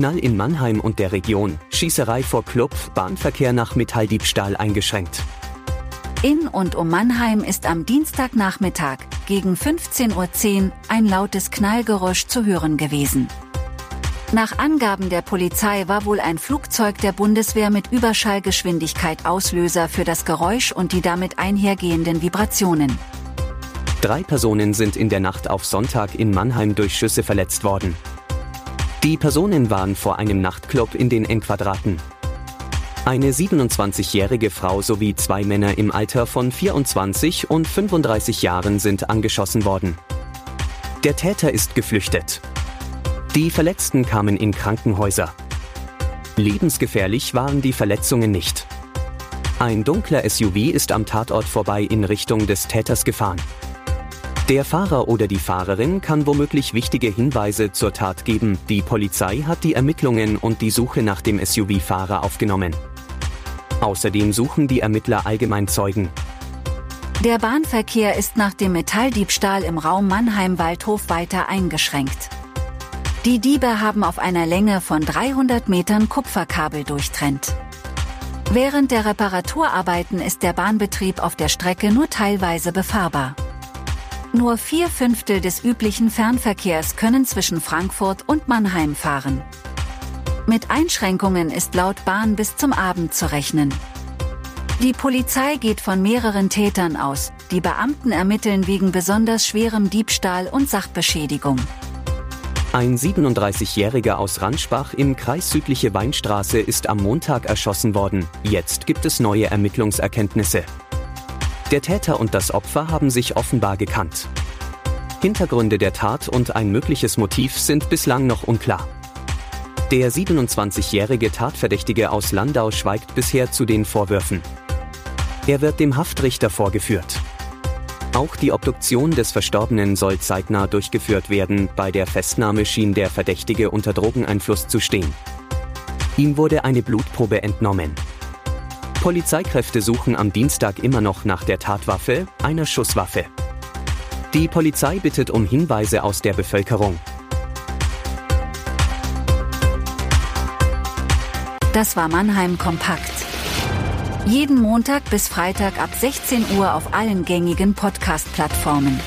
Knall in Mannheim und der Region, Schießerei vor Club, Bahnverkehr nach Metalldiebstahl eingeschränkt. In und um Mannheim ist am Dienstagnachmittag gegen 15.10 Uhr ein lautes Knallgeräusch zu hören gewesen. Nach Angaben der Polizei war wohl ein Flugzeug der Bundeswehr mit Überschallgeschwindigkeit Auslöser für das Geräusch und die damit einhergehenden Vibrationen. Drei Personen sind in der Nacht auf Sonntag in Mannheim durch Schüsse verletzt worden. Die Personen waren vor einem Nachtclub in den Endquadraten. Eine 27-jährige Frau sowie zwei Männer im Alter von 24 und 35 Jahren sind angeschossen worden. Der Täter ist geflüchtet. Die Verletzten kamen in Krankenhäuser. Lebensgefährlich waren die Verletzungen nicht. Ein dunkler SUV ist am Tatort vorbei in Richtung des Täters gefahren. Der Fahrer oder die Fahrerin kann womöglich wichtige Hinweise zur Tat geben. Die Polizei hat die Ermittlungen und die Suche nach dem SUV-Fahrer aufgenommen. Außerdem suchen die Ermittler allgemein Zeugen. Der Bahnverkehr ist nach dem Metalldiebstahl im Raum Mannheim-Waldhof weiter eingeschränkt. Die Diebe haben auf einer Länge von 300 Metern Kupferkabel durchtrennt. Während der Reparaturarbeiten ist der Bahnbetrieb auf der Strecke nur teilweise befahrbar. Nur vier Fünftel des üblichen Fernverkehrs können zwischen Frankfurt und Mannheim fahren. Mit Einschränkungen ist laut Bahn bis zum Abend zu rechnen. Die Polizei geht von mehreren Tätern aus, die Beamten ermitteln wegen besonders schwerem Diebstahl und Sachbeschädigung. Ein 37-Jähriger aus Ranschbach im Kreis Südliche Weinstraße ist am Montag erschossen worden. Jetzt gibt es neue Ermittlungserkenntnisse. Der Täter und das Opfer haben sich offenbar gekannt. Hintergründe der Tat und ein mögliches Motiv sind bislang noch unklar. Der 27-jährige Tatverdächtige aus Landau schweigt bisher zu den Vorwürfen. Er wird dem Haftrichter vorgeführt. Auch die Obduktion des Verstorbenen soll zeitnah durchgeführt werden. Bei der Festnahme schien der Verdächtige unter Drogeneinfluss zu stehen. Ihm wurde eine Blutprobe entnommen. Polizeikräfte suchen am Dienstag immer noch nach der Tatwaffe, einer Schusswaffe. Die Polizei bittet um Hinweise aus der Bevölkerung. Das war Mannheim Kompakt. Jeden Montag bis Freitag ab 16 Uhr auf allen gängigen Podcast-Plattformen.